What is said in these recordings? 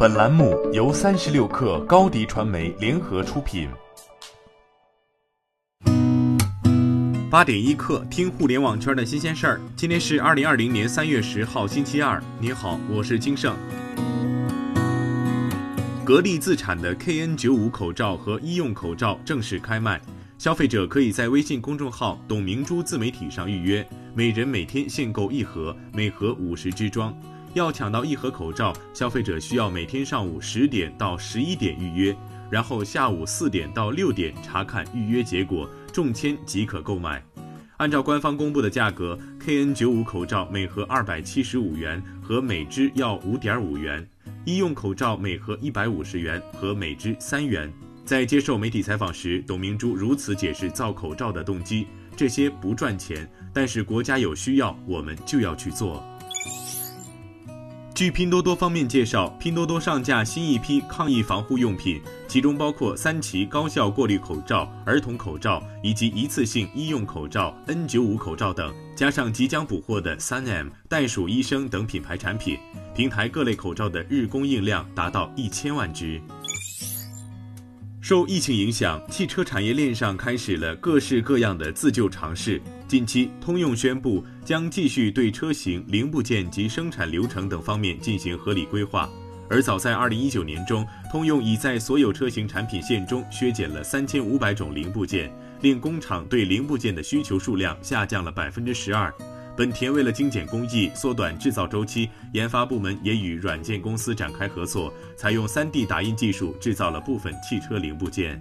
本栏目由三十六氪高低传媒联合出品。八点一刻，听互联网圈的新鲜事儿。今天是二零二零年三月十号，星期二。你好，我是金盛。格力自产的 KN 九五口罩和医用口罩正式开卖，消费者可以在微信公众号“董明珠自媒体”上预约，每人每天限购一盒，每盒五十支装。要抢到一盒口罩，消费者需要每天上午十点到十一点预约，然后下午四点到六点查看预约结果，中签即可购买。按照官方公布的价格，KN 九五口罩每盒二百七十五元，和每支要五点五元；医用口罩每盒一百五十元，和每支三元。在接受媒体采访时，董明珠如此解释造口罩的动机：这些不赚钱，但是国家有需要，我们就要去做。据拼多多方面介绍，拼多多上架新一批抗疫防护用品，其中包括三旗高效过滤口罩、儿童口罩以及一次性医用口罩 N95 口罩等，加上即将补货的三 M、袋鼠医生等品牌产品。平台各类口罩的日供应量达到一千万只。受疫情影响，汽车产业链上开始了各式各样的自救尝试。近期，通用宣布将继续对车型零部件及生产流程等方面进行合理规划。而早在2019年中，通用已在所有车型产品线中削减了3500种零部件，令工厂对零部件的需求数量下降了12%。本田为了精简工艺、缩短制造周期，研发部门也与软件公司展开合作，采用 3D 打印技术制造了部分汽车零部件。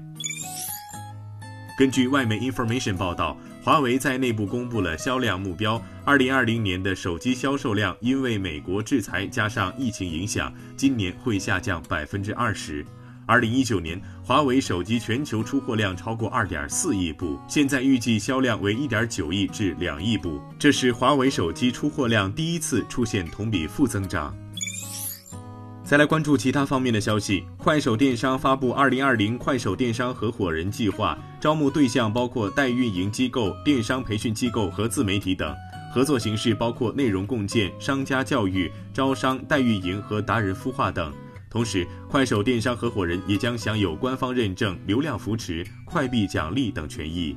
根据外媒 Information 报道，华为在内部公布了销量目标：2020年的手机销售量因为美国制裁加上疫情影响，今年会下降百分之二十。二零一九年，华为手机全球出货量超过二点四亿部，现在预计销量为一点九亿至两亿部，这是华为手机出货量第一次出现同比负增长。再来关注其他方面的消息，快手电商发布二零二零快手电商合伙人计划，招募对象包括代运营机构、电商培训机构和自媒体等，合作形式包括内容共建、商家教育、招商、代运营和达人孵化等。同时，快手电商合伙人也将享有官方认证、流量扶持、快币奖励等权益。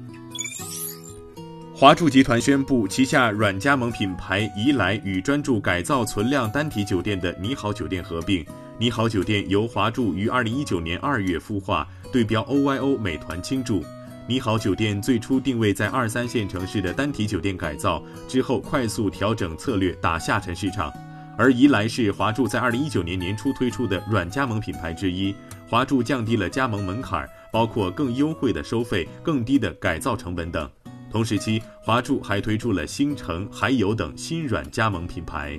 华住集团宣布，旗下软加盟品牌怡来与专注改造存量单体酒店的你好酒店合并。你好酒店由华住于二零一九年二月孵化，对标 OYO、美团倾注。你好酒店最初定位在二三线城市的单体酒店改造，之后快速调整策略，打下沉市场。而宜来是华住在二零一九年年初推出的软加盟品牌之一，华住降低了加盟门槛，包括更优惠的收费、更低的改造成本等。同时期，华住还推出了星城、海友等新软加盟品牌。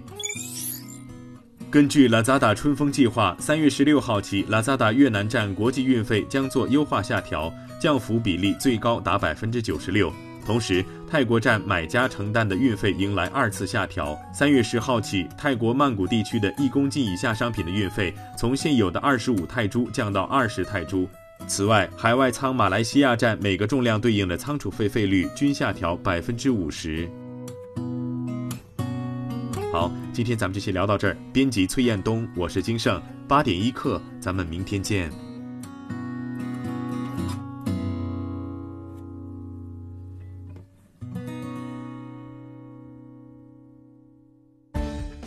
根据 Lazada 春风计划，三月十六号起，Lazada 越南站国际运费将做优化下调，降幅比例最高达百分之九十六。同时，泰国站买家承担的运费迎来二次下调。三月十号起，泰国曼谷地区的一公斤以下商品的运费从现有的二十五泰铢降到二十泰铢。此外，海外仓马来西亚站每个重量对应的仓储费费率均下调百分之五十。好，今天咱们就先聊到这儿。编辑崔彦东，我是金盛，八点一刻，咱们明天见。